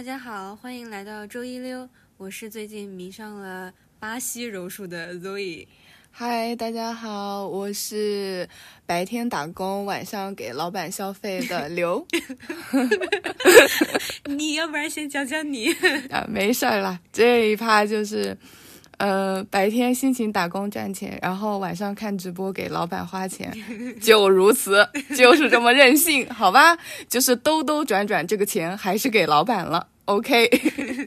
大家好，欢迎来到周一溜，我是最近迷上了巴西柔术的 Zoe。嗨，大家好，我是白天打工，晚上给老板消费的刘。你要不然先讲讲你 啊，没事儿啦，这一趴就是，呃，白天辛勤打工赚钱，然后晚上看直播给老板花钱，就如此，就是这么任性，好吧？就是兜兜转转，这个钱还是给老板了。OK，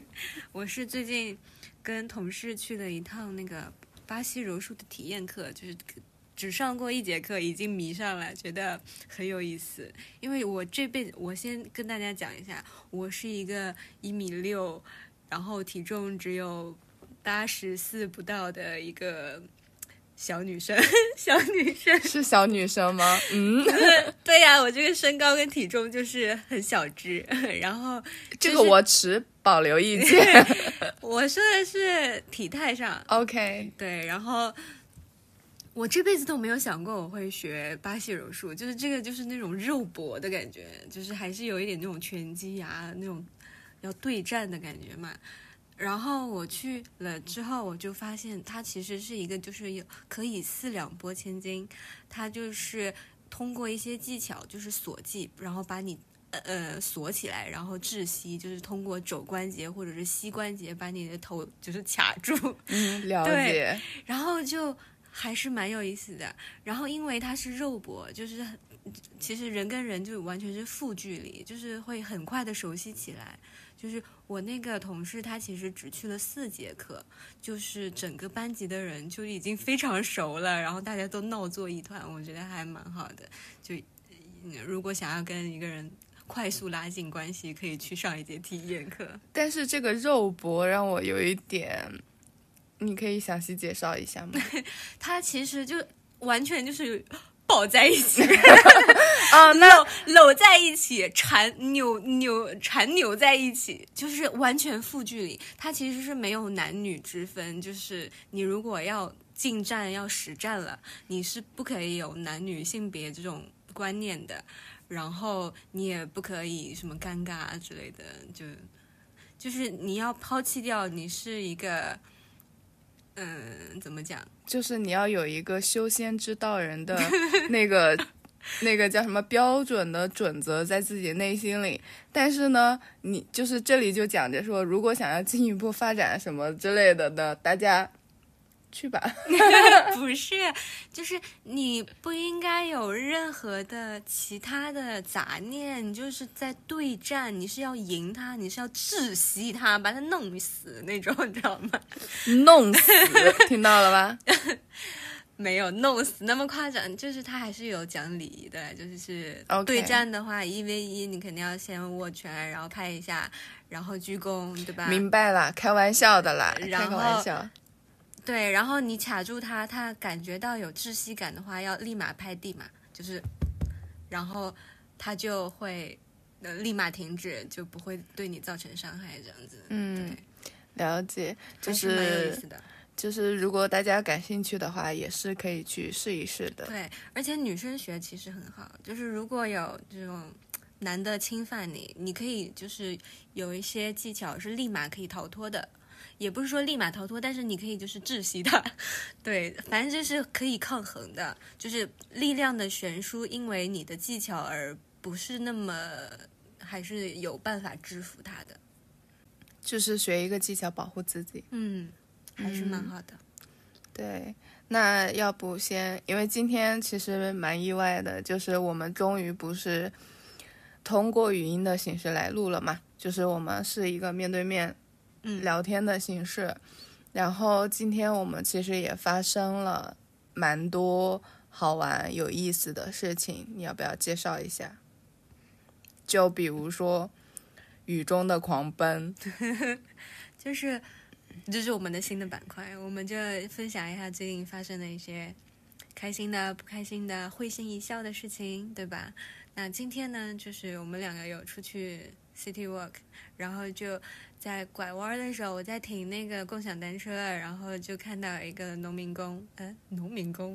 我是最近跟同事去了一趟那个巴西柔术的体验课，就是只上过一节课，已经迷上了，觉得很有意思。因为我这辈子，我先跟大家讲一下，我是一个一米六，然后体重只有八十四不到的一个小女生，小女生。是小女生吗？嗯，对呀、我这个身高跟体重就是很小只，然后这个我持保留意见。我说的是体态上，OK，对，然后我这辈子都没有想过我会学巴西柔术，就是这个就是那种肉搏的感觉，就是还是有一点那种拳击啊那种要对战的感觉嘛。然后我去了之后，我就发现它其实是一个就是有可以四两拨千斤，它就是通过一些技巧，就是锁技，然后把你。呃，锁起来，然后窒息，就是通过肘关节或者是膝关节把你的头就是卡住，嗯，了对解。然后就还是蛮有意思的。然后因为它是肉搏，就是很其实人跟人就完全是负距离，就是会很快的熟悉起来。就是我那个同事，他其实只去了四节课，就是整个班级的人就已经非常熟了，然后大家都闹作一团，我觉得还蛮好的。就嗯如果想要跟一个人快速拉近关系，可以去上一节体验课。但是这个肉搏让我有一点，你可以详细介绍一下吗？他其实就完全就是抱在一起。啊，那搂搂在一起，缠扭扭缠扭在一起，就是完全负距离。它其实是没有男女之分，就是你如果要近战要实战了，你是不可以有男女性别这种观念的，然后你也不可以什么尴尬啊之类的，就就是你要抛弃掉你是一个。嗯，怎么讲？就是你要有一个修仙之道人的 那个那个叫什么标准的准则在自己内心里，但是呢，你就是这里就讲着说，如果想要进一步发展什么之类的呢，大家去吧。不是，就是你不应该有任何的其他的杂念，你就是在对战，你是要赢他，你是要窒息他，把他弄死那种，你知道吗？弄死，听到了吧？没有弄死那么夸张，就是他还是有讲礼仪的，就是是对战的话，一 v 一你肯定要先握拳，然后拍一下，然后鞠躬，对吧？明白了，开玩笑的啦，开个玩笑。对，然后你卡住他，他感觉到有窒息感的话，要立马拍地嘛，就是，然后他就会呃立马停止，就不会对你造成伤害，这样子。嗯，了解，就还是蛮有意思的。就是，如果大家感兴趣的话，也是可以去试一试的。对，而且女生学其实很好，就是如果有这种男的侵犯你，你可以就是有一些技巧是立马可以逃脱的。也不是说立马逃脱，但是你可以就是窒息他，对，反正就是可以抗衡的，就是力量的悬殊，因为你的技巧而不是那么，还是有办法制服他的，就是学一个技巧保护自己。嗯，还是蛮好的。对，那要不先，因为今天其实蛮意外的，就是我们终于不是通过语音的形式来录了嘛，就是我们是一个面对面嗯，聊天的形式。然后今天我们其实也发生了蛮多好玩有意思的事情，你要不要介绍一下？就比如说雨中的狂奔，就是这是我们的新的板块，我们就分享一下最近发生的一些开心的、不开心的、会心一笑的事情，对吧？那今天呢，就是我们两个有出去 city walk，然后就在拐弯的时候，我在停那个共享单车，然后就看到一个农民工，嗯，农民工，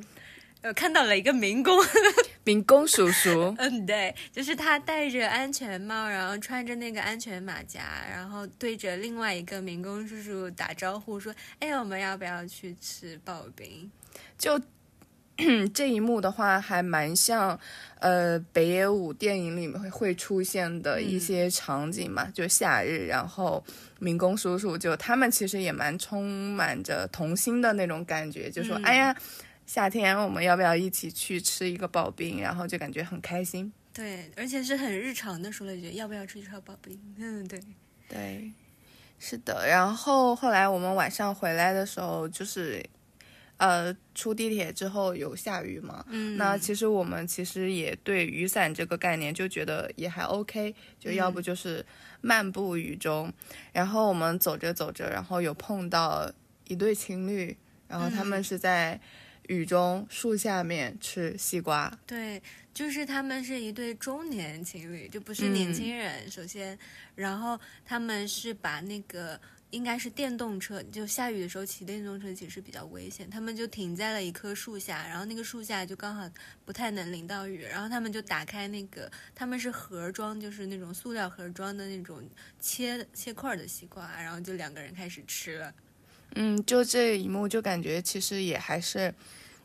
呃，看到了一个民工，民工叔叔，嗯，对，就是他戴着安全帽，然后穿着那个安全马甲，然后对着另外一个民工叔叔打招呼说：“哎，我们要不要去吃刨冰？”就 这一幕的话，还蛮像呃北野武电影里面会会出现的一些场景嘛，就夏日，然后民工叔叔就他们其实也蛮充满着童心的那种感觉，就说：“哎呀。”夏天我们要不要一起去吃一个刨冰？然后就感觉很开心。对，而且是很日常的说了一句：“要不要吃一串刨冰？”嗯，对，对，是的。然后后来我们晚上回来的时候，就是呃出地铁之后有下雨嘛。嗯。那其实我们其实也对雨伞这个概念就觉得也还 OK，就要不就是漫步雨中。然后我们走着走着，然后有碰到一对情侣，然后他们是在。雨中树下面吃西瓜，对，就是他们是一对中年情侣，就不是年轻人。首先，然后他们是把那个应该是电动车，就下雨的时候骑电动车其实比较危险，他们就停在了一棵树下，然后那个树下就刚好不太能淋到雨，然后他们就打开那个，他们是盒装，就是那种塑料盒装的那种切切块的西瓜，然后就两个人开始吃了。嗯，就这一幕就感觉其实也还是。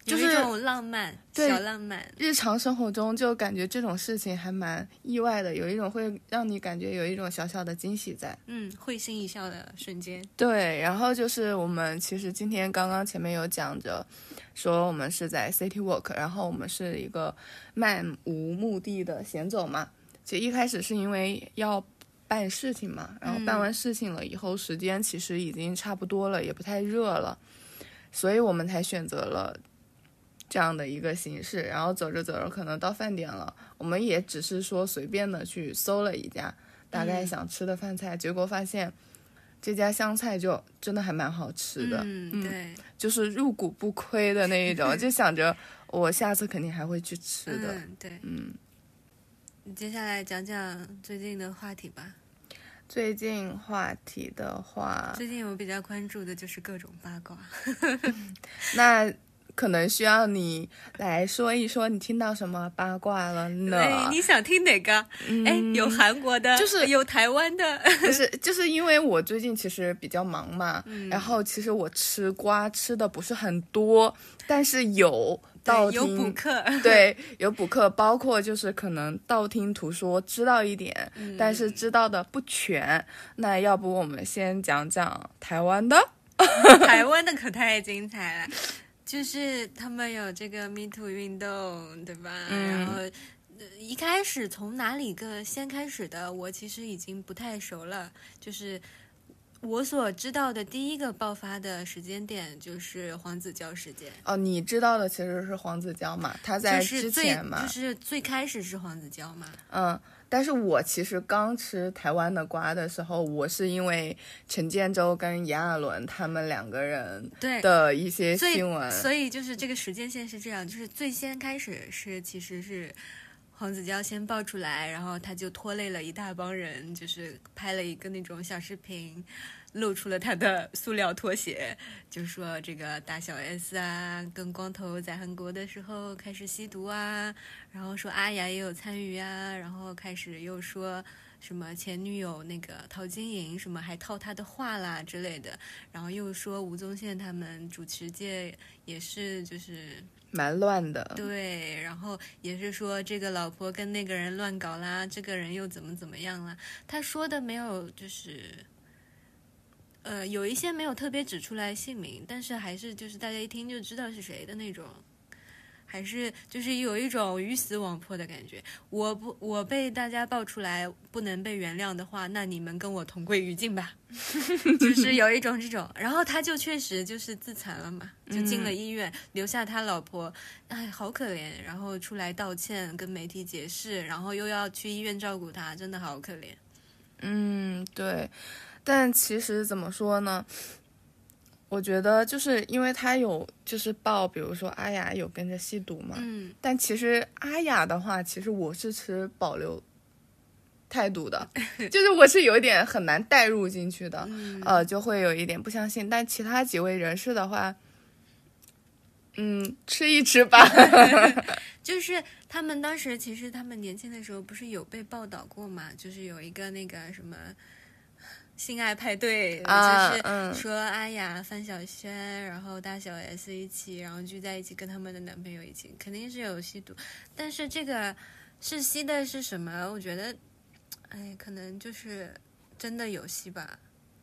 就是这种浪漫，小浪漫。日常生活中就感觉这种事情还蛮意外的，有一种会让你感觉有一种小小的惊喜在。嗯，会心一笑的瞬间。对，然后就是我们其实今天刚刚前面有讲着，说我们是在 City Walk，然后我们是一个漫无目的的闲走嘛。其实一开始是因为要办事情嘛，然后办完事情了以后，时间其实已经差不多了，也不太热了，所以我们才选择了。这样的一个形式，然后走着走着，可能到饭点了，我们也只是说随便的去搜了一家大概想吃的饭菜，结果发现这家湘菜就真的还蛮好吃的，嗯，对，就是入股不亏的那一种，就想着我下次肯定还会去吃的，对，嗯。你接下来讲讲最近的话题吧。最近话题的话，最近我比较关注的就是各种八卦。那。可能需要你来说一说你听到什么八卦了呢？哎，你想听哪个？哎，有韩国的，就是有台湾的。不是，就是因为我最近其实比较忙嘛，然后其实我吃瓜吃的不是很多，但是有道听有补课，对，有补课，包括就是可能道听途说知道一点，但是知道的不全。那要不我们先讲讲台湾的？台湾的可太精彩了。就是他们有这个 Me Too 运动，对吧？然后一开始从哪里个先开始的，我其实已经不太熟了。就是我所知道的第一个爆发的时间点，就是黄子佼事件。哦，你知道的其实是黄子佼嘛？他在之前嘛？就是最开始是黄子佼嘛？嗯。但是我其实刚吃台湾的瓜的时候，我是因为陈建州跟炎亚纶他们两个人的一些新闻，所以就是这个时间线是这样，就是最先开始是其实是黄子佼先爆出来，然后他就拖累了一大帮人，就是拍了一个那种小视频。露出了他的塑料拖鞋，就说这个大小 S 啊，跟光头在韩国的时候开始吸毒啊，然后说阿雅也有参与啊，然后开始又说什么前女友那个陶晶莹什么还套他的话啦之类的，然后又说吴宗宪他们主持界也是就是蛮乱的，对，然后也是说这个老婆跟那个人乱搞啦，这个人又怎么怎么样啦，他说的没有就是。呃，有一些没有特别指出来姓名，但是还是就是大家一听就知道是谁的那种，还是就是有一种鱼死网破的感觉。我不，我被大家爆出来不能被原谅的话，那你们跟我同归于尽吧。就是有一种这种，然后他就确实就是自残了嘛，就进了医院，留下他老婆，哎，好可怜。然后出来道歉，跟媒体解释，然后又要去医院照顾他，真的好可怜。嗯，对。但其实怎么说呢？我觉得就是因为他有就是报，比如说阿雅有跟着吸毒嘛。嗯。但其实阿雅的话，其实我是持保留态度的，就是我是有点很难带入进去的，呃，就会有一点不相信。但其他几位人士的话，嗯，吃一吃吧。就是他们当时其实他们年轻的时候不是有被报道过嘛？就是有一个那个什么性爱派对，啊就是嗯说阿雅、范晓萱，然后大小 S 一起，然后聚在一起跟他们的男朋友一起，肯定是有吸毒，但是这个是吸的是什么？我觉得，哎，可能就是真的有吸吧。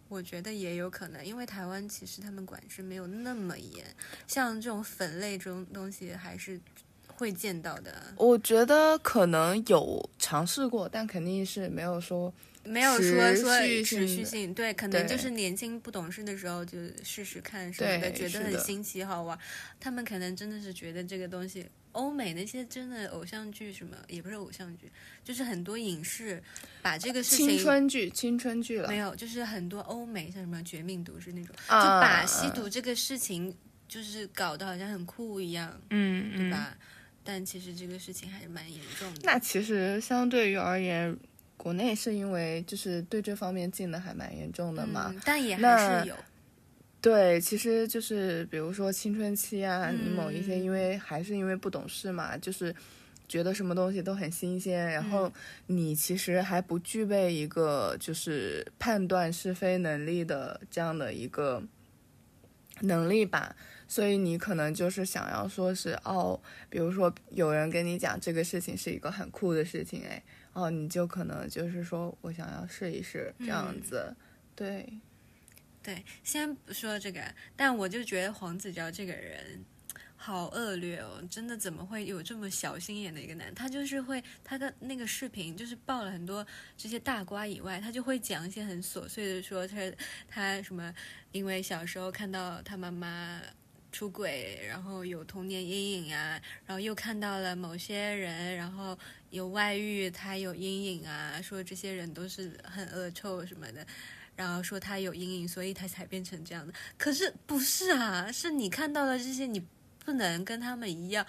我觉得也有可能，因为台湾其实他们管制没有那么严，像这种粉类这种东西还是会见到的，我觉得可能有尝试过，但肯定是没有说没有说说持续性，对，可能就是年轻不懂事的时候就试试看什么的，觉得很新奇好玩。他们可能真的是觉得这个东西，欧美那些真的偶像剧什么，也不是偶像剧，就是很多影视把这个事情青春剧、青春剧了没。有，就是很多欧美像什么《绝命毒师》那种，啊就把吸毒这个事情就是搞得好像很酷一样，嗯嗯，对吧？但其实这个事情还是蛮严重的。那其实相对于而言，国内是因为就是对这方面禁的还蛮严重的嘛。嗯，但也还那是有。对，其实就是比如说青春期啊，嗯你某一些因为还是因为不懂事嘛，就是觉得什么东西都很新鲜，然后嗯你其实还不具备一个就是判断是非能力的这样的一个能力吧。所以你可能就是想要说是哦，比如说有人跟你讲这个事情是一个很酷的事情，哎，哦，你就可能就是说我想要试一试这样嗯子，对。对，先不说这个，但我就觉得黄子佼这个人好恶劣哦，真的怎么会有这么小心眼的一个男？他就是会他的那个视频就是爆了很多这些大瓜以外，他就会讲一些很琐碎的说他他什么，因为小时候看到他妈妈。出轨，然后有童年阴影啊，然后又看到了某些人，然后有外遇，他有阴影啊，说这些人都是很恶臭什么的，然后说他有阴影，所以他才变成这样的。可是不是啊，是你看到了这些，你不能跟他们一样，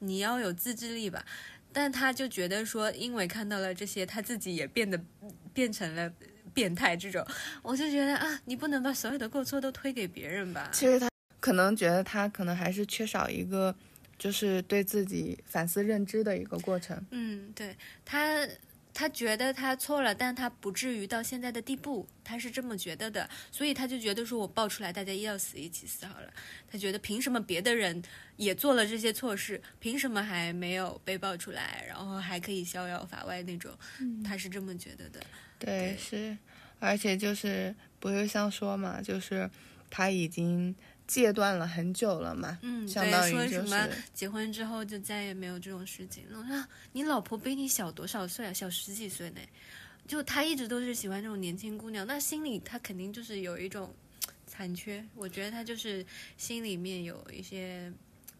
你要有自制力吧。但他就觉得说，因为看到了这些，他自己也变得变成了变态这种，我就觉得啊，你不能把所有的过错都推给别人吧。其实他可能觉得他可能还是缺少一个，就是对自己反思认知的一个过程。嗯，对他，他觉得他错了，但他不至于到现在的地步，他是这么觉得的，所以他就觉得说我爆出来，大家一要死一起死好了。他觉得凭什么别的人也做了这些错事，凭什么还没有被爆出来，然后还可以逍遥法外那种？他是这么觉得的。对，对是，而且就是不是像说嘛，就是他已经戒断了很久了嘛，嗯，相对，当于就说什么结婚之后就再也没有这种事情了。我说啊你老婆比你小多少岁啊？小十几岁呢。就他一直都是喜欢这种年轻姑娘，那心里他肯定就是有一种残缺。我觉得他就是心里面有一些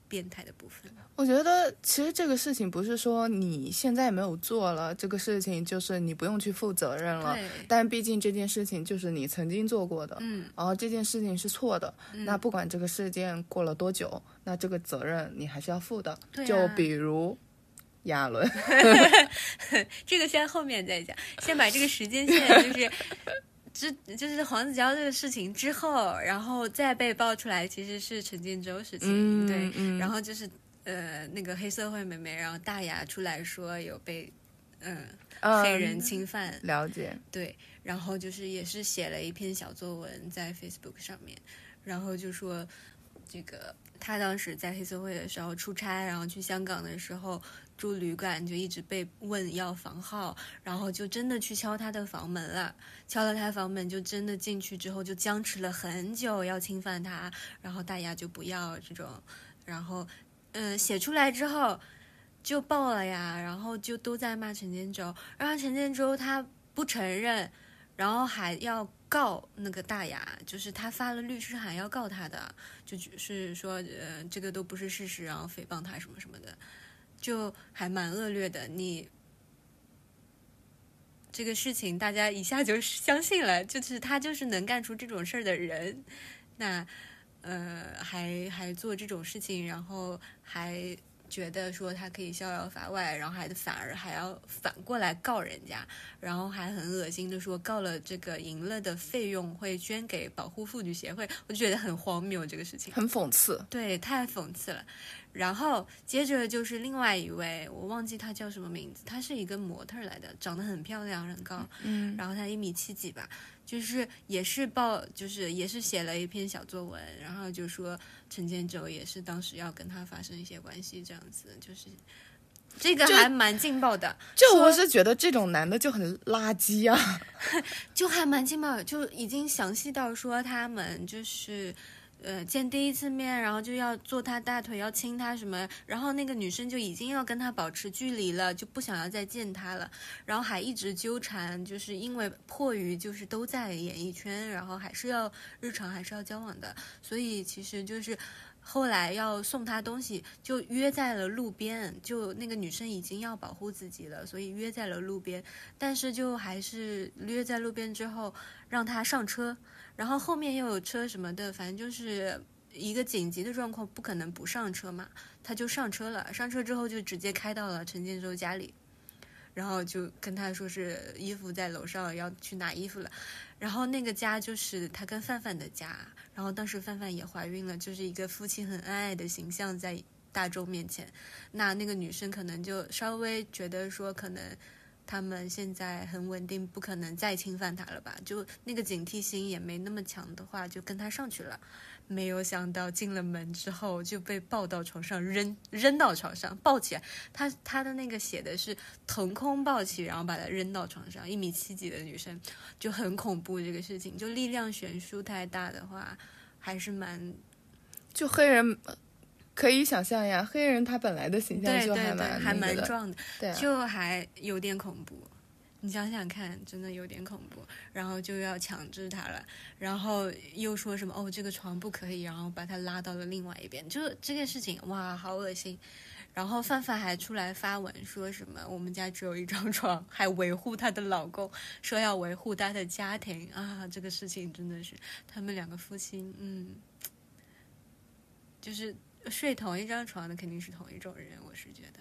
变态的部分。我觉得其实这个事情不是说你现在没有做了这个事情，就是你不用去负责任了。对，但毕竟这件事情就是你曾经做过的，嗯，然后这件事情是错的，那不管这个事件过了多久，那这个责任你还是要负的。对啊就比如亚伦，这个先后面再讲，先把这个时间线就是。之就是黄子佼这个事情之后，然后再被爆出来，其实是陈建州事情，嗯对，嗯然后就是呃那个黑社会妹妹，然后大牙出来说有被嗯、嗯黑人侵犯，了解，对，然后就是也是写了一篇小作文在 Facebook 上面，然后就说这个他当时在黑社会的时候出差，然后去香港的时候住旅馆，就一直被问要房号，然后就真的去敲他的房门了，敲了他房门就真的进去之后就僵持了很久要侵犯他，然后大牙就不要这种，然后嗯、呃写出来之后。就爆了呀，然后就都在骂陈建州，然后陈建州他不承认，然后还要告那个大牙，就是他发了律师函要告他的，就是说呃这个都不是事实，然后诽谤他什么什么的，就还蛮恶劣的。你这个事情大家一下就相信了，就是他就是能干出这种事儿的人，那呃还还做这种事情，然后还觉得说他可以逍遥法外，然后还反而还要反过来告人家，然后还很恶心的说告了这个赢了的费用会捐给保护妇女协会，我就觉得很荒谬这个事情，很讽刺。对，太讽刺了。然后接着就是另外一位，我忘记他叫什么名字，他是一个模特来的，长得很漂亮，很高，嗯，然后他一米七几吧，就是也是报，就是也是写了一篇小作文，然后就说陈建州也是当时要跟他发生一些关系，这样子，就是这个还蛮劲爆的，就说我是觉得这种男的就很垃圾啊。就还蛮劲爆的，就已经详细到说他们就是。呃，见第一次面，然后就要坐他大腿，要亲他什么，然后那个女生就已经要跟他保持距离了，就不想要再见他了，然后还一直纠缠，就是因为迫于就是都在演艺圈，然后还是要日常还是要交往的，所以其实就是后来要送他东西，就约在了路边，就那个女生已经要保护自己了，所以约在了路边，但是就还是约在路边之后让他上车。然后后面又有车什么的，反正就是一个紧急的状况，不可能不上车嘛，他就上车了。上车之后就直接开到了陈建州家里，然后就跟他说是衣服在楼上，要去拿衣服了。然后那个家就是他跟范范的家，然后当时范范也怀孕了，就是一个夫妻很恩爱的形象在大众面前。那那个女生可能就稍微觉得说可能。他们现在很稳定，不可能再侵犯他了吧？就那个警惕心也没那么强的话，就跟他上去了。没有想到进了门之后就被抱到床上，扔扔到床上，抱起来。他他的那个写的是腾空抱起，然后把他扔到床上。一米七几的女生就很恐怖，这个事情就力量悬殊太大的话，还是蛮就黑人可以想象呀，黑人他本来的形象就对对对，蛮还蛮壮的。对啊，就还有点恐怖。你想想看，真的有点恐怖。然后就要强制他了，然后又说什么哦，这个床不可以，然后把他拉到了另外一边。就这个事情，哇，好恶心。然后范范还出来发文说什么我们家只有一张 床，还维护她的老公，说要维护她的家庭啊。这个事情真的是他们两个夫妻，嗯，就是睡同一张床的肯定是同一种人，我是觉得。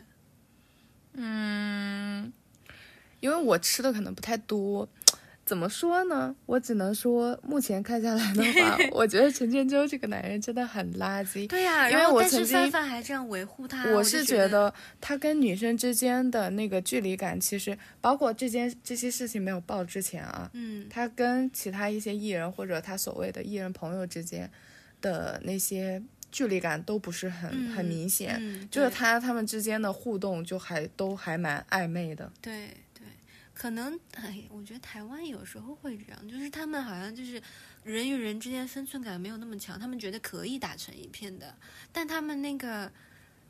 嗯，因为我吃的可能不太多，怎么说呢？我只能说，目前看下来的话，我觉得陈建州这个男人真的很垃圾。对呀、因为我曾经范范还这样维护他，我是觉觉得他跟女生之间的那个距离感，其实包括这件这些事情没有爆之前啊，嗯，他跟其他一些艺人或者他所谓的艺人朋友之间的那些距离感都不是很、很明显，嗯，就是他他们之间的互动就还都还蛮暧昧的。对对，可能哎，我觉得台湾有时候会这样，就是他们好像就是人与人之间分寸感没有那么强，他们觉得可以打成一片的，但他们那个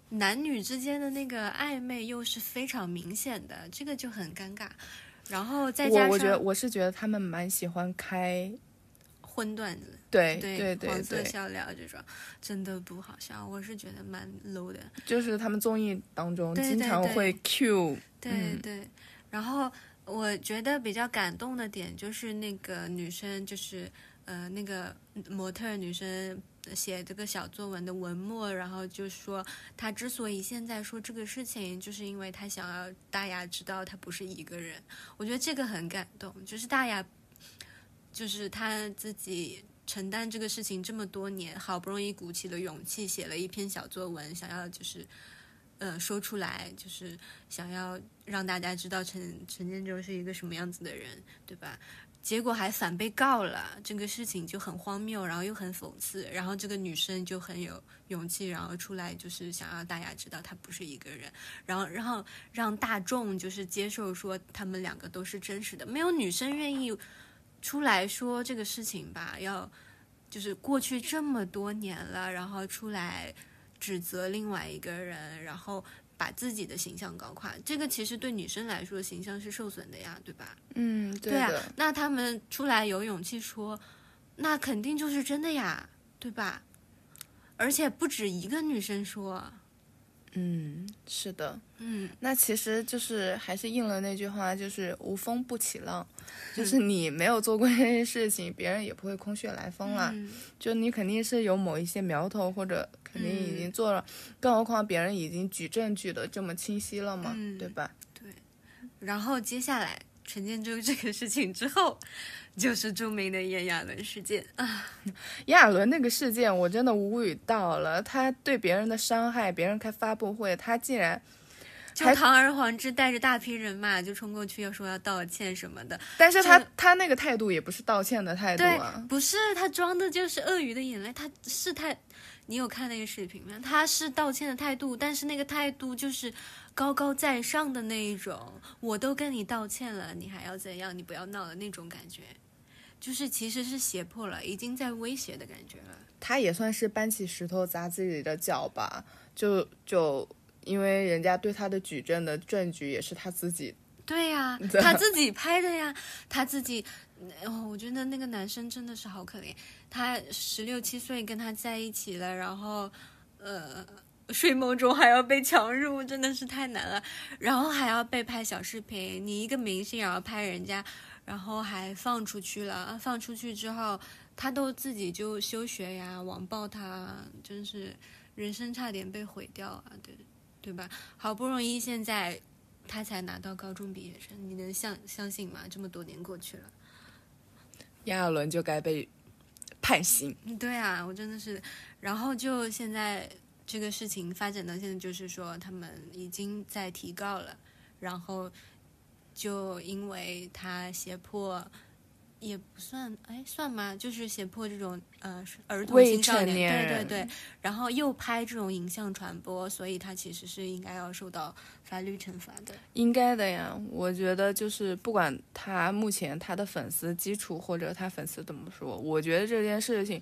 男女之间的那个暧昧又是非常明显的，这个就很尴尬。然后再加上我我觉得我是觉得他们蛮喜欢开，荤段子，对对对对黄色，笑料这种，真的不好笑，我是觉得蛮 low 的。就是他们综艺当中经对对对常会 cue，对嗯。对，然后我觉得比较感动的点就是那个女生，就是呃那个模特女生写这个小作文的文末，然后就说她之所以现在说这个事情，就是因为她想要大家知道她不是一个人。我觉得这个很感动，就是大家，就是他自己。承担这个事情这么多年，好不容易鼓起了勇气，写了一篇小作文，想要就是，呃，说出来，就是想要让大家知道陈陈建州是一个什么样子的人，对吧？结果还反被告了，这个事情就很荒谬，然后又很讽刺，然后这个女生就很有勇气，然后出来就是想要大家知道她不是一个人，然后然后让大众就是接受说他们两个都是真实的，没有女生愿意出来说这个事情吧？要就是过去这么多年了，然后出来指责另外一个人，然后。把自己的形象搞垮，这个其实对女生来说形象是受损的呀，对吧？嗯，对对啊，那他们出来有勇气说，那肯定就是真的呀，对吧？而且不止一个女生说，嗯，是的，嗯，那其实就是还是应了那句话，就是无风不起浪，就是你没有做过这些事情，别人也不会空穴来风啦。嗯。就你肯定是有某一些苗头，或者肯定已经做了，更何况别人已经举证据的这么清晰了嘛，嗯对吧？对。然后接下来陈建州这个事情之后，就是著名的炎亚纶事件啊。亚纶那个事件，我真的无语到了，他对别人的伤害，别人开发布会，他竟然，就堂而皇之带着大批人马就冲过去要说要道歉什么的，但是他他那个态度也不是道歉的态度对啊，，不是他装的就是鳄鱼的眼泪，他是他，你有看那个视频吗？他是道歉的态度，但是那个态度就是高高在上的那一种，我都跟你道歉了，你还要怎样？你不要闹了那种感觉，就是其实是胁迫了，已经在威胁的感觉了。他也算是搬起石头砸自己的脚吧，就就因为人家对他的举证的证据也是他自己，对呀、对他自己拍的呀，他自己，哦，我觉得那个男生真的是好可怜，他十六七岁跟他在一起了，然后，呃，睡梦中还要被强入，真的是太难了，然后还要被拍小视频，你一个明星也要拍人家，然后还放出去了，啊放出去之后，他都自己就休学呀，网暴他，真是人生差点被毁掉啊，对对吧？好不容易现在他才拿到高中毕业生，你能相相信吗？这么多年过去了，亚伦就该被判刑。嗯对啊，我真的是，然后就现在这个事情发展到现在，就是说他们已经在提告了，然后就因为他胁迫。也不算，哎，算吗？就是胁迫这种呃儿童青少成年对对对，然后又拍这种影像传播，所以他其实是应该要受到法律惩罚的。应该的呀，我觉得就是不管他目前他的粉丝基础或者他粉丝怎么说，我觉得这件事情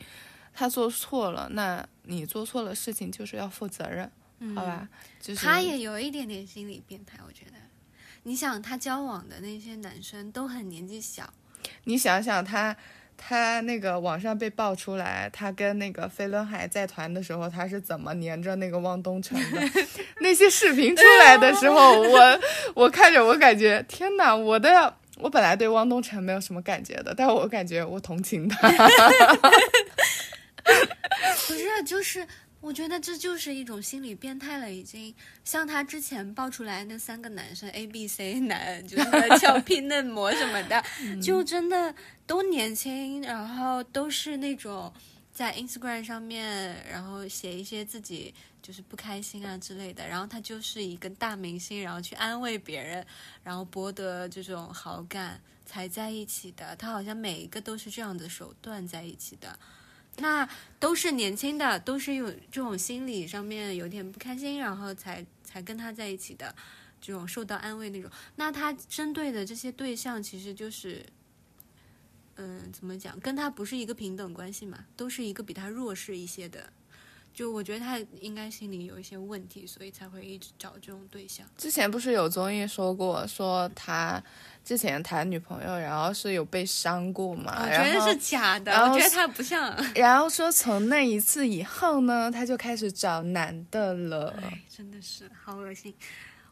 他做错了，那你做错了事情就是要负责任，嗯、好吧？就是他也有一点点心理变态，我觉得。你想，他交往的那些男生都很年纪小，你想想他。他那个网上被爆出来，他跟那个飞轮海在团的时候，他是怎么黏着那个汪东城的？那些视频出来的时候，我我看着我感觉天哪！我的我本来对汪东城没有什么感觉的，但我感觉我同情他。不是，就是我觉得这就是一种心理变态了，已经。像他之前爆出来那三个男生 A、B、C 男，就是俏 皮嫩模什么的，就真的都年轻，然后都是那种在 Instagram 上面，然后写一些自己就是不开心啊之类的，然后他就是一个大明星，然后去安慰别人，然后博得这种好感才在一起的。他好像每一个都是这样的手段在一起的。那都是年轻的，都是有这种心理上面有点不开心，然后才才跟他在一起的，这种受到安慰那种。那他针对的这些对象，其实就是，嗯，怎么讲，跟他不是一个平等关系嘛，都是一个比他弱势一些的。就我觉得他应该心里有一些问题，所以才会一直找这种对象。之前不是有综艺说过，说他之前谈女朋友，然后是有被伤过嘛？我觉得是假的，我觉得他不像。然后说从那一次以后呢，他就开始找男的了。哎，真的是好恶心。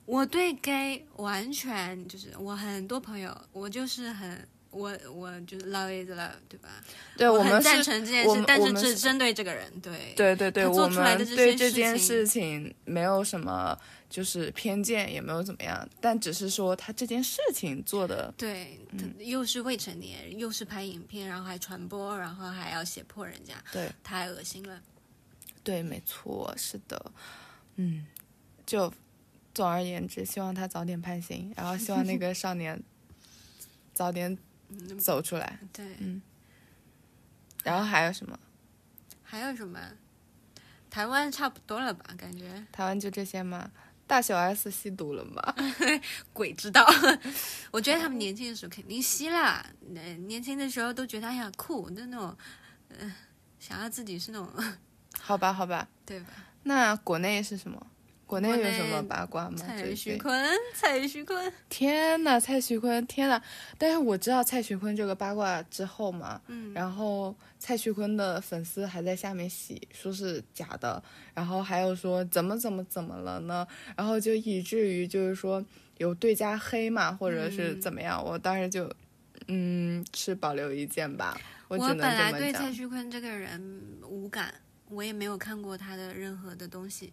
我对 gay 完全就是我很多朋友，我就是很我我就是 love is love，对吧？对，我们很赞，成这件，事但是只针对这个人，对对对对，我们对这件事情没有什么就是偏见，也没有怎么样，但只是说他这件事情做的，对，他又是未成年，又是拍影片，然后还传播，然后还要胁迫人家，对太恶心了。对，没错，是的，嗯，就总而言之，希望他早点判刑，然后希望那个少年 早点嗯，走出来。对，嗯然后还有什么？还有什么？台湾差不多了吧？感觉台湾就这些吗？大小 S 吸毒了吗？鬼知道。我觉得他们年轻的时候肯定吸啦，那年轻的时候都觉得哎呀酷，就那种，呃，想要自己是那种，好吧，好吧，对吧？那国内是什么？国内有什么八卦吗？蔡徐坤，蔡徐坤，天呐，蔡徐坤，天呐！但是我知道蔡徐坤这个八卦之后嘛，嗯，然后蔡徐坤的粉丝还在下面洗，说是假的，然后还有说怎么怎么怎么了呢？然后就以至于就是说有对家黑嘛，或者是嗯怎么样？我当时就嗯持保留意见吧，我只我本能这么来对蔡。徐坤这个人无感，我也没有看过他的任何的东西，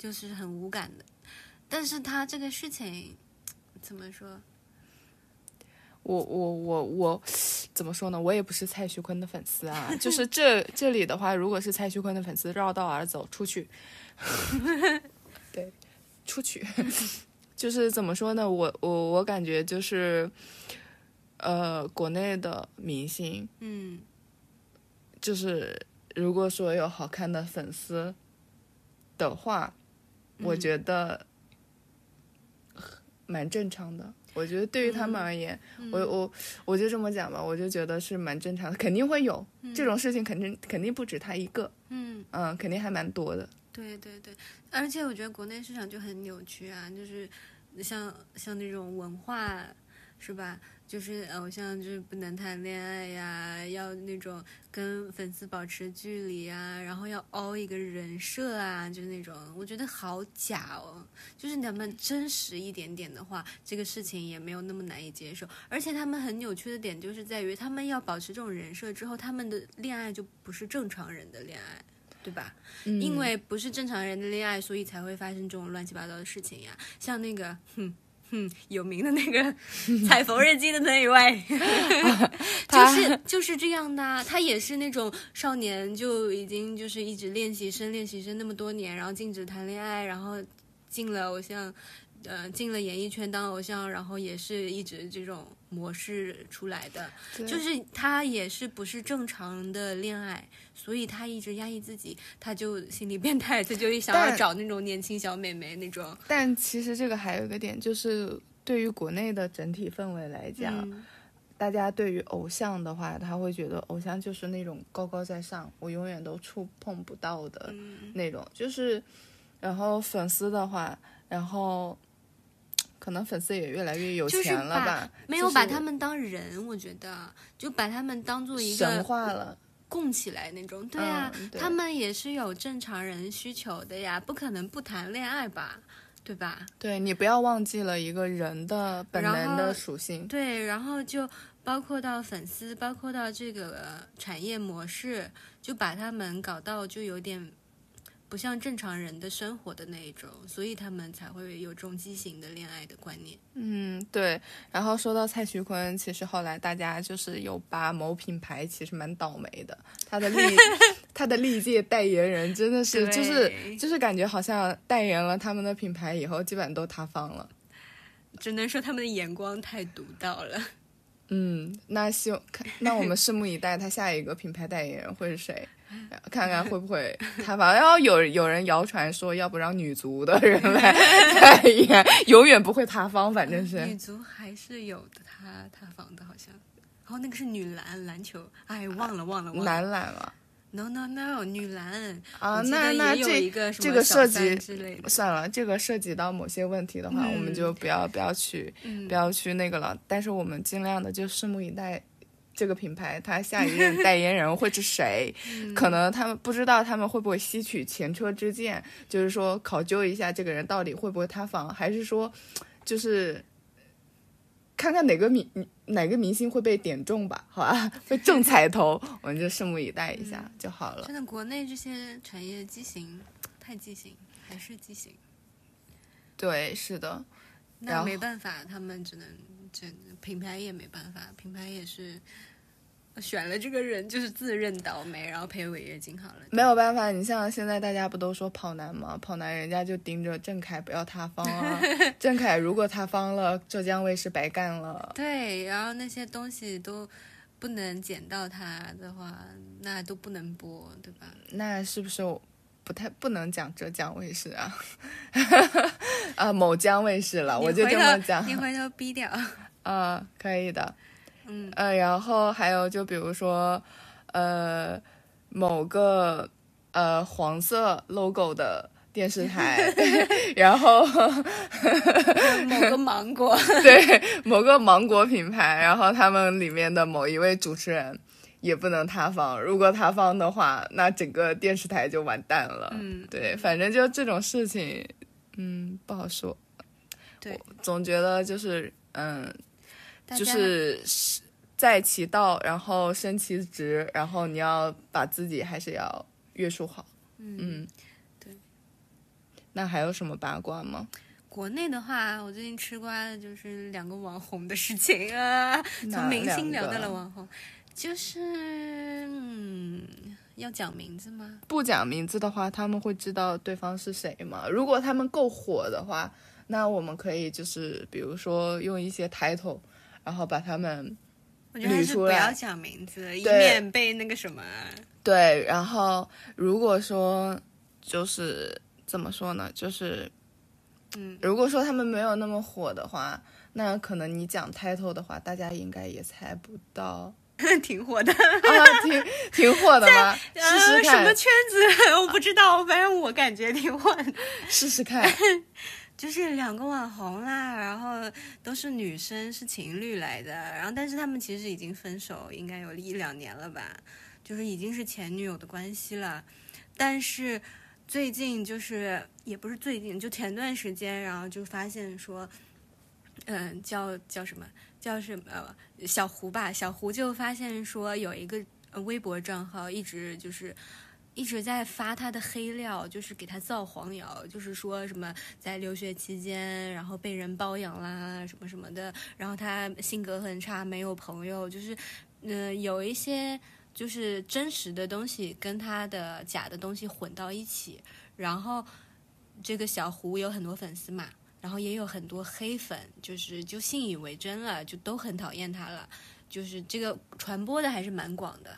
就是很无感的。但是他这个事情怎么说？我我我我怎么说呢？我也不是蔡徐坤的粉丝啊，就是这这里的话，如果是蔡徐坤的粉丝，绕道而走出去。对，出去。就是怎么说呢？我我我感觉就是，呃，国内的明星，嗯就是如果说有好看的粉丝的话，我嗯。觉得蛮正常的。我觉得对于他们而言，嗯。我我我就这么讲吧，我就觉得是蛮正常的，肯定会有、这种事情，肯定肯定不止他一个，嗯，嗯，肯定还蛮多的。对对对，而且我觉得国内市场就很扭曲啊，就是像像那种文化是吧？就是偶像就是不能谈恋爱呀，要那种跟粉丝保持距离啊，然后要凹一个人设啊，就是那种我觉得好假哦。就是咱们真实一点点的话，这个事情也没有那么难以接受。而且他们很扭曲的点就是在于，他们要保持这种人设之后，他们的恋爱就不是正常人的恋爱。对吧？嗯因为不是正常人的恋爱，所以才会发生这种乱七八糟的事情呀。像那个，哼哼，有名的那个 踩缝纫机的那一位，就是就是这样的啊。他也是那种少年就已经就是一直练习生，练习生那么多年，然后禁止谈恋爱，然后进了偶像。呃，进了演艺圈当偶像，然后也是一直这种模式出来的，就是他也是不是正常的恋爱，所以他一直压抑自己，他就心理变态，他就想要找那种年轻小美眉那种。但其实这个还有一个点，就是对于国内的整体氛围来讲，嗯大家对于偶像的话，他会觉得偶像就是那种高高在上，我永远都触碰不到的嗯那种。就是，然后粉丝的话，然后可能粉丝也越来越有钱了把吧，没有把他们当人，我觉得就把他们当做一神个化了。供起来那种。对啊，嗯对他们也是有正常人需求的呀，不可能不谈恋爱吧？对吧？对你不要忘记了一个人的本然能的属性。对，然后就包括到粉丝，包括到这个呃产业模式，就把他们搞到就有点不像正常人的生活的那一种，所以他们才会有这种畸形的恋爱的观念。嗯，对。然后说到蔡徐坤，其实后来大家就是有把某品牌其实蛮倒霉的，他的历 他的历届代言人真的是就是就是感觉好像代言了他们的品牌以后，基本上都塌方了。只能说他们的眼光太独到了。嗯，那希望看，那我们拭目以待，他下一个品牌代言人会是谁？看看会不会塌房。然后有有人谣传说，要不让女足的人来 代言，永远不会塌方，反正是女。足还是有的，他他仿的好像。然后那个是女篮篮球，哎，忘了忘了忘了。男篮了 No No No，女篮啊，那那这个这个涉及算了，这个涉及到某些问题的话，嗯我们就不要不要去嗯不要去那个了。但是我们尽量的就拭目以待，这个品牌它下一任 代言人会是谁？嗯可能他们不知道他们会不会吸取前车之鉴，就是说考究一下这个人到底会不会塌房，还是说就是。看看哪个明哪个明星会被点中吧，好吧，会中彩头，我们就拭目以待一下嗯就好了。真的，国内这些产业畸形，太畸形，还是畸形。对，是的，那没办法，他们只能这品牌也没办法，品牌也是选了这个人就是自认倒霉，然后赔违约金好了。没有办法，你像现在大家不都说跑男吗？跑男人家就盯着郑恺不要塌方啊。郑恺如果塌方了，浙江卫视白干了。对，然后那些东西都不能捡到他的话，那都不能播，对吧？那是不是我不太不能讲浙江卫视啊？啊，某江卫视了，我就这么讲你。回头逼掉。啊，可以的。嗯呃，然后还有就比如说，呃，某个呃黄色 logo 的电视台，然后 某个芒果，对某个芒果品牌，然后他们里面的某一位主持人也不能塌方，如果塌方的话，那整个电视台就完蛋了。嗯，对，反正就这种事情，嗯，不好说。对，总觉得就是，嗯，就是在其道，然后升其职，然后你要把自己还是要约束好。嗯，对。那还有什么八卦吗？国内的话，我最近吃瓜的就是两个网红的事情啊，从明星聊到了网红，就是嗯，要讲名字吗？不讲名字的话，他们会知道对方是谁吗？如果他们够火的话，那我们可以就是比如说用一些 title，然后把他们我觉得还是捋出来不要讲名字，以免被那个什么。对，然后如果说就是怎么说呢，就是嗯，如果说他们没有那么火的话，那可能你讲 title 的话，大家应该也猜不到 挺火的，啊，挺挺火的吗？试试呃、什么，圈子 我不知道，反正我感觉挺火的。试试看。就是两个网红啦，然后都是女生，是情侣来的，然后但是他们其实已经分手，应该有一两年了吧，就是已经是前女友的关系了，但是最近就是也不是最近，就前段时间，然后就发现说，嗯、叫叫什么叫什么、小胡吧，小胡就发现说有一个微博账号一直就是。一直在发他的黑料，就是给他造黄谣，就是说什么在留学期间，然后被人包养啦，什么什么的，然后他性格很差，没有朋友，就是，嗯、有一些就是真实的东西跟他的假的东西混到一起，然后这个小胡有很多粉丝嘛，然后也有很多黑粉，就是就信以为真了，就都很讨厌他了，就是这个传播的还是蛮广的。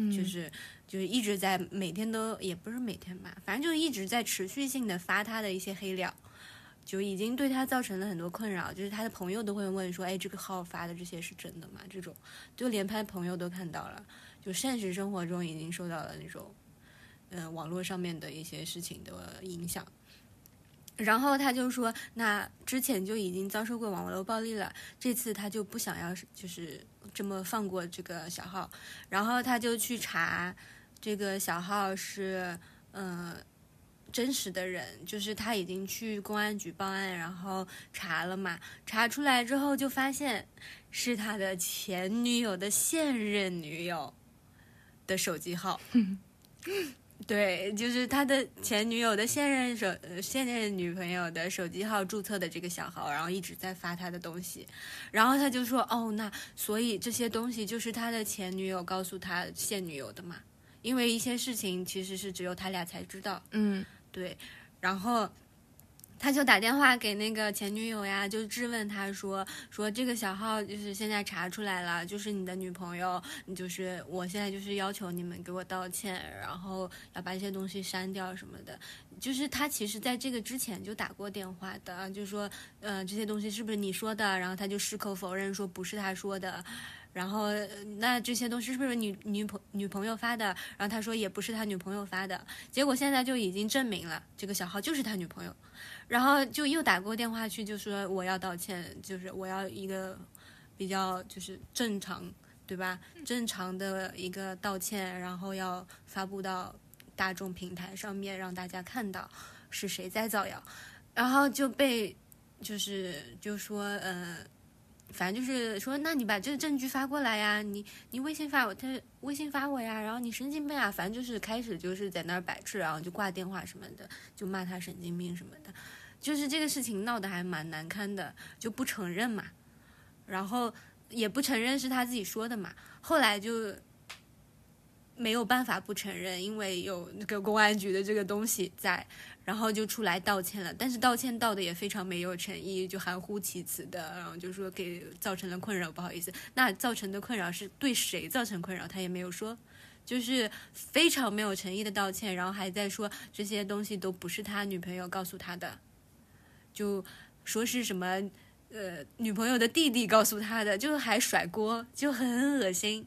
嗯，就是就是一直在每天都也不是每天吧，反正就一直在持续性的发他的一些黑料，就已经对他造成了很多困扰。就是他的朋友都会问说：“哎，这个号发的这些是真的吗？”这种就连他朋友都看到了，就现实生活中已经受到了那种嗯、网络上面的一些事情的影响。然后他就说，那之前就已经遭受过网络暴力了，这次他就不想要就是这么放过这个小号，然后他就去查这个小号是嗯、呃、真实的人，就是他已经去公安局报案，然后查了嘛，查出来之后就发现是他的前女友的现任女友的手机号。对，就是他的前女友的现任手呃现任女朋友的手机号注册的这个小号，然后一直在发他的东西，然后他就说哦，那所以这些东西就是他的前女友告诉他现女友的嘛，因为一些事情其实是只有他俩才知道，嗯对，然后他就打电话给那个前女友呀，就质问他说说这个小号就是现在查出来了，就是你的女朋友，就是我现在就是要求你们给我道歉，然后要把这些东西删掉什么的。就是他其实在这个之前就打过电话的，就说呃这些东西是不是你说的，然后他就矢口否认说不是他说的。然后，呃那这些东西是不是女女朋女朋友发的？然后他说也不是他女朋友发的。结果现在就已经证明了，这个小号就是他女朋友。然后就又打过电话去，就说我要道歉，就是我要一个比较就是正常，对吧？正常的一个道歉，然后要发布到大众平台上面，让大家看到是谁在造谣。然后就被就是就说呃。反正就是说，那你把这个证据发过来呀，你你微信发我，他微信发我呀，然后你神经病啊，反正就是开始就是在那儿摆置，然后就挂电话什么的，就骂他神经病什么的，就是这个事情闹得还蛮难堪的，就不承认嘛，然后也不承认是他自己说的嘛，后来就没有办法不承认，因为有那个公安局的这个东西在，然后就出来道歉了，但是道歉道的也非常没有诚意，就含糊其辞的，然后就说给造成了困扰，不好意思。那造成的困扰是对谁造成困扰，他也没有说，就是非常没有诚意的道歉，然后还在说这些东西都不是他女朋友告诉他的，就说是什么呃女朋友的弟弟告诉他的，就还甩锅，就很恶心。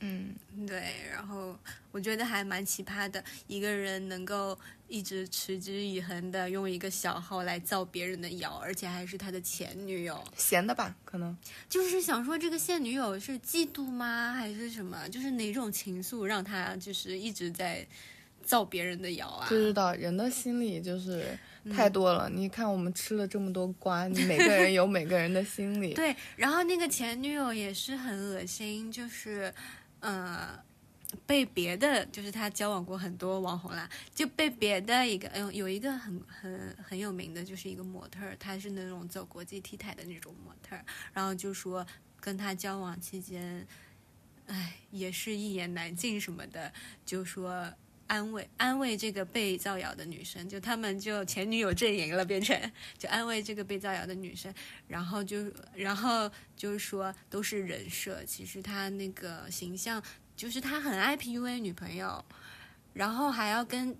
嗯，对，然后我觉得还蛮奇葩的，一个人能够一直持之以恒的用一个小号来造别人的谣，而且还是他的前女友，闲的吧，可能就是想说这个现女友是嫉妒吗，还是什么？就是哪种情愫让他就是一直在造别人的谣啊？不知道人的心理就是太多了。你看我们吃了这么多瓜，你每个人 有每个人的心理。对，然后那个前女友也是很恶心，就是，呃，被别的就是他交往过很多网红啦，就被别的一个，嗯，有一个很很很有名的，就是一个模特儿，他是那种走国际 T 台的那种模特儿，然后就说跟他交往期间，哎，也是一言难尽什么的，就说。安慰安慰这个被造谣的女生，就他们就前女友阵营了，变成 就安慰这个被造谣的女生，然后就然后就是说都是人设，其实他那个形象就是他很爱 PUA 女朋友，然后还要跟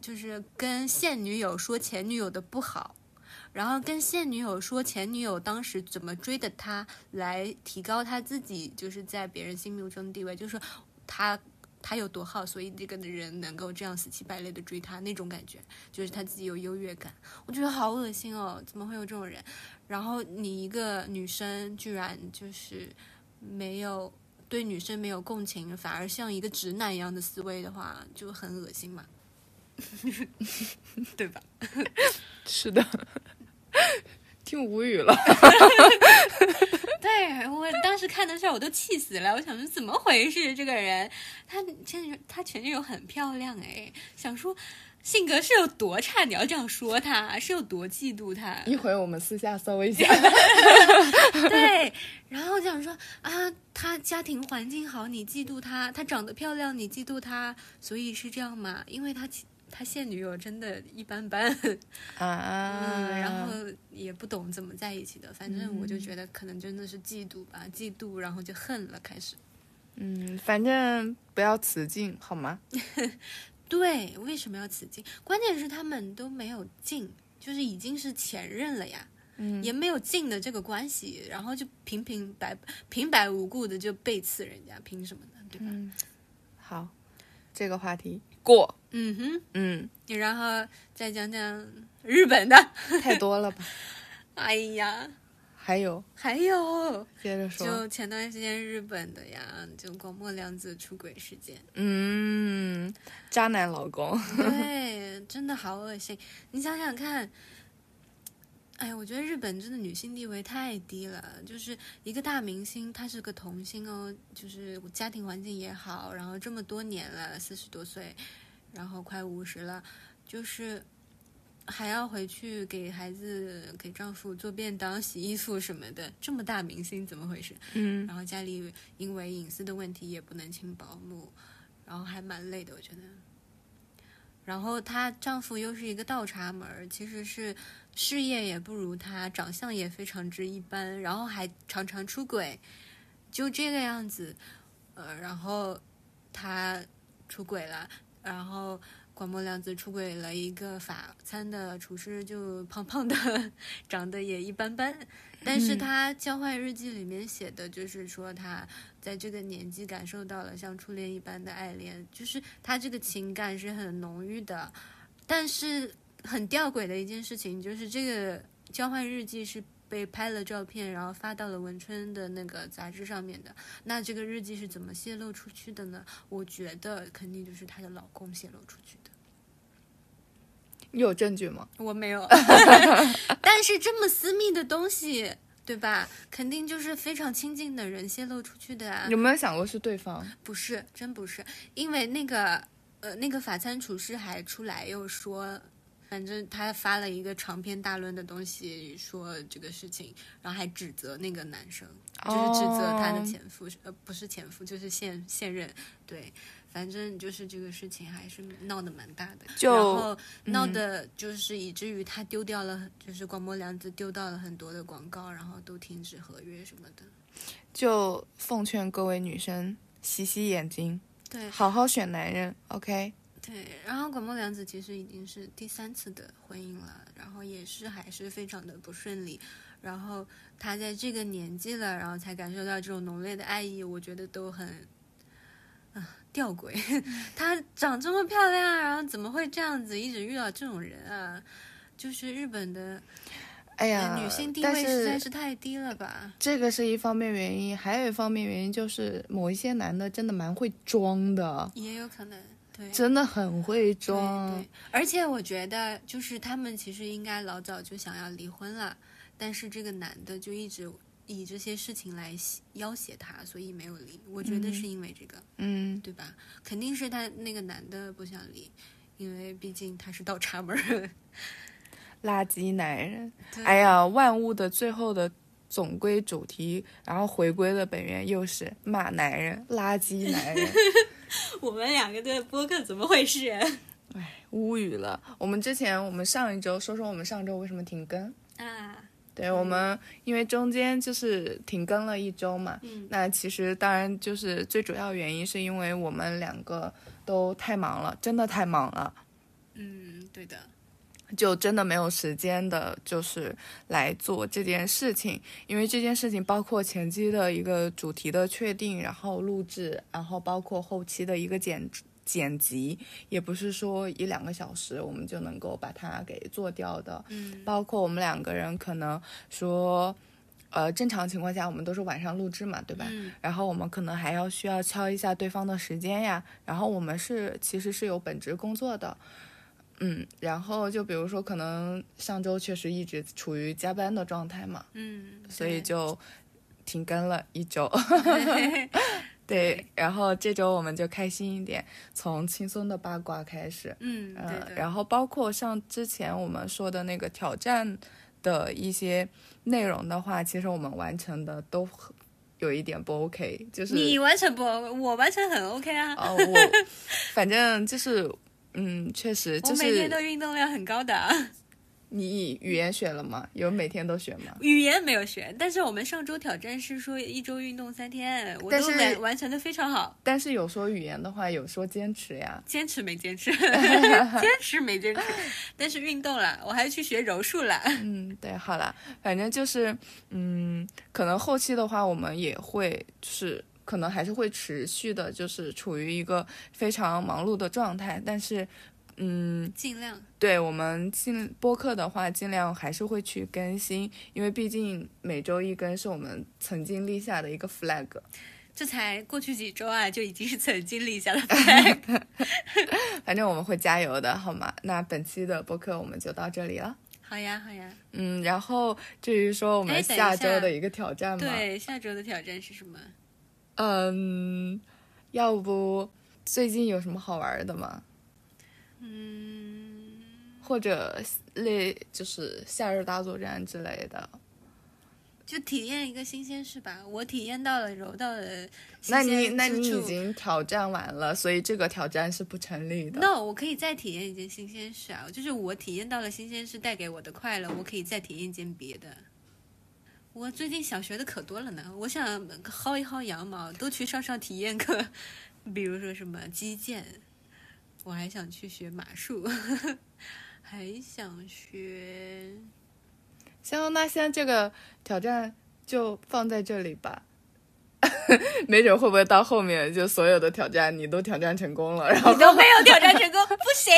就是跟现女友说前女友的不好，然后跟现女友说前女友当时怎么追的他，来提高他自己就是在别人心目中的地位，就是说他。他有多好，所以这个人能够这样死乞白赖的追他，那种感觉就是他自己有优越感。我觉得好恶心哦，怎么会有这种人？然后你一个女生居然就是没有对女生没有共情，反而像一个直男一样的思维的话，就很恶心嘛，对吧？是的，听无语了。对我当时看的时候我都气死了，我想说怎么回事？这个人，他前他前女友很漂亮哎，想说性格是有多差？你要这样说他是有多嫉妒他？一会儿我们私下搜一下。对，然后想说啊，他家庭环境好，你嫉妒他；他长得漂亮，你嫉妒他，所以是这样嘛？因为他他现女友真的一般般 啊、嗯，然后也不懂怎么在一起的。反正我就觉得可能真的是嫉妒吧，嫉妒，然后就恨了，开始。嗯，反正不要雌竞好吗？对，为什么要雌竞？关键是他们都没有进，就是已经是前任了呀。嗯，也没有进的这个关系，然后就平平白平白无故的就背刺人家，凭什么呢？对吧？嗯、好，这个话题过。嗯哼，嗯，你然后再讲讲日本的，太多了吧？哎呀，还有还有，接着说，就前段时间日本的呀，就广末凉子出轨事件。嗯，渣男老公，对，真的好恶心。你想想看。哎，我觉得日本真的女性地位太低了。就是一个大明星，她是个童星哦，就是家庭环境也好，然后这么多年了，四十多岁，然后快五十了，就是还要回去给孩子、给丈夫做便当、洗衣服什么的。这么大明星怎么回事？嗯，然后家里因为隐私的问题也不能请保姆，然后还蛮累的，我觉得。然后她丈夫又是一个倒插门，其实是事业也不如她，长相也非常之一般，然后还常常出轨，就这个样子。呃，然后她出轨了，然后广末凉子出轨了一个法餐的厨师，就胖胖的，长得也一般般。但是他交换日记里面写的就是说他。在这个年纪感受到了像初恋一般的爱恋，就是他这个情感是很浓郁的，但是很吊诡的一件事情就是这个交换日记是被拍了照片，然后发到了文春的那个杂志上面的。那这个日记是怎么泄露出去的呢？我觉得肯定就是她的老公泄露出去的。你有证据吗？我没有，但是这么私密的东西。对吧？肯定就是非常亲近的人泄露出去的啊！有没有想过是对方？不是，真不是，因为那个呃，那个法餐厨师还出来又说，反正他发了一个长篇大论的东西，说这个事情，然后还指责那个男生，就是指责他的前夫，呃，不是前夫，就是现现任，对。反正就是这个事情还是闹得蛮大的，就然后闹的就是以至于他丢掉了，嗯、就是广播凉子丢到了很多的广告，然后都停止合约什么的。就奉劝各位女生洗洗眼睛，对，好好选男人，OK。对，然后广播凉子其实已经是第三次的婚姻了，然后也是还是非常的不顺利。然后他在这个年纪了，然后才感受到这种浓烈的爱意，我觉得都很啊吊诡。她长这么漂亮，然后怎么会这样子一直遇到这种人啊？就是日本的哎呀，女性地位实在是是太低了吧？这个是一方面原因，还有一方面原因就是某一些男的真的蛮会装的，也有可能，对。真的很会对装对。，而且我觉得，就是他们其实应该老早就想要离婚了，但是这个男的就一直以这些事情来要挟他，所以没有离。我觉得是因为这个，嗯，对吧？肯定是他那个男的不想离，因为毕竟他是倒插门儿。垃圾男人。对哎，呀，万物的最后的总归主题，然后回归的本源又是骂男人、垃圾男人，我们两个的播客怎么回事？哎无语了。我们之前，我们上一周说说我们上周为什么停更。啊，对我们，因为中间就是停更了一周嘛，嗯。那其实当然就是最主要原因是因为我们两个都太忙了，真的太忙了。嗯，对的，就真的没有时间的，就是来做这件事情，因为这件事情包括前期的一个主题的确定，然后录制，然后包括后期的一个剪剪辑，也不是说一两个小时我们就能够把它给做掉的。嗯包括我们两个人可能说，呃，正常情况下我们都是晚上录制嘛，对吧？嗯然后我们可能还要需要敲一下对方的时间呀，然后我们是其实是有本职工作的，嗯，然后就比如说可能上周确实一直处于加班的状态嘛，嗯，所以就停更了一周。对，然后这周我们就开心一点，从轻松的八卦开始，嗯，对呃，然后包括像之前我们说的那个挑战的一些内容的话，其实我们完成的都很有一点不 OK，就是你完成不？我完成很 OK 啊，哦，我反正就是嗯，确实就我每天都运动量很高的。你语言学了吗？有每天都学吗？语言没有学，但是我们上周挑战是说一周运动三天，我都但是完完成的非常好。但是有说语言的话，有说坚持呀。坚持没坚持，坚持没坚持，但是运动了，我还去学柔术了。嗯，对，好了，反正就是，嗯，可能后期的话，我们也会，就是可能还是会持续的，就是处于一个非常忙碌的状态。但是，嗯，尽量对我们尽播客的话，尽量还是会去更新，因为毕竟每周一更是我们曾经立下的一个 flag。这才过去几周啊，就已经是曾经立下的 flag。反正我们会加油的，好吗？那本期的播客我们就到这里了。好呀，好呀。嗯，然后至于说我们下周的一个挑战嘛，对，下周的挑战是什么？嗯，要不最近有什么好玩的吗？嗯，或者类就是夏日大作战之类的？就体验一个新鲜事吧。我体验到了柔道的新那你那你已经挑战完了，所以这个挑战是不成立的。no，我可以再体验一件新鲜事啊！就是我体验到了新鲜事带给我的快乐，我可以再体验一件别的。我最近想学的可多了呢，我想薅一薅羊毛，多去上上体验课，比如说什么击剑，我还想去学马术，还想学行，那像这个挑战就放在这里吧。没准会不会到后面就所有的挑战你都挑战成功了，然后你都没有挑战成功，不行，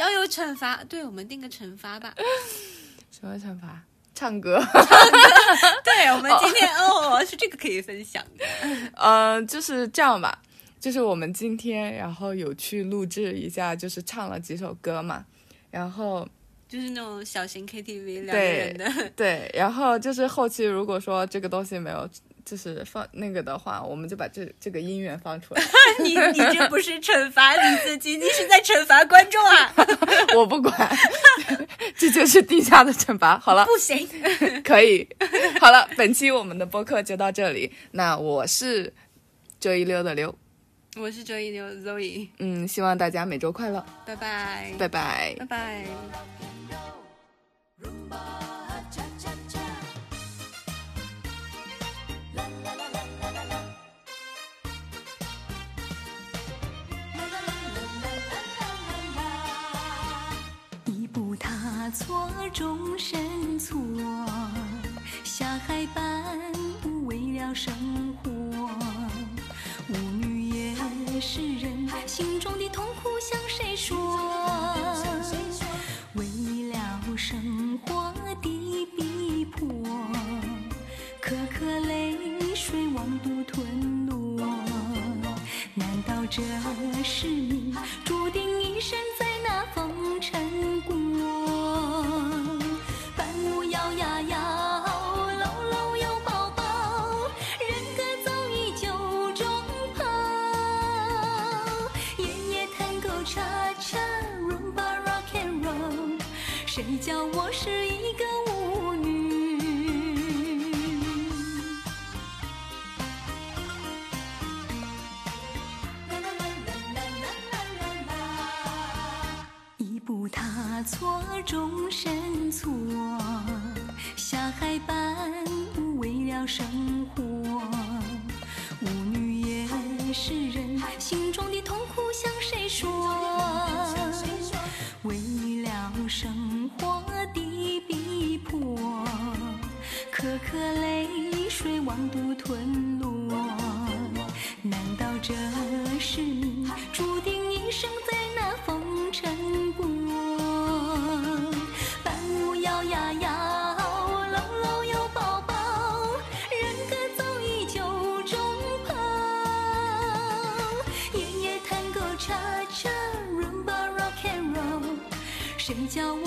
要有惩罚。对，我们定个惩罚吧。什么惩罚？唱歌。对，我们今天哦是这个可以分享的。呃，就是这样吧，就是我们今天然后有去录制一下，就是唱了几首歌嘛，然后就是那种小型 KTV 两个人的，对，然后就是后期如果说这个东西没有就是放那个的话，我们就把这这个音源放出来，你你这不是惩罚你自己，你是在惩罚观众啊！我不管，这就是地下的惩罚。好了，不行，可以，好了，本期我们的播客就到这里。那我是周一溜的溜，我是周一六 Zoe 嗯，希望大家每周快乐，拜拜拜拜拜拜。一步踏错终身错，下海半步为了生活。世人，心中的痛苦向谁说？在那风尘过，半路摇呀摇，搂搂又抱抱，人歌早已酒中泡，夜夜弹个叉叉，Rumba Rock and Roll，谁叫我？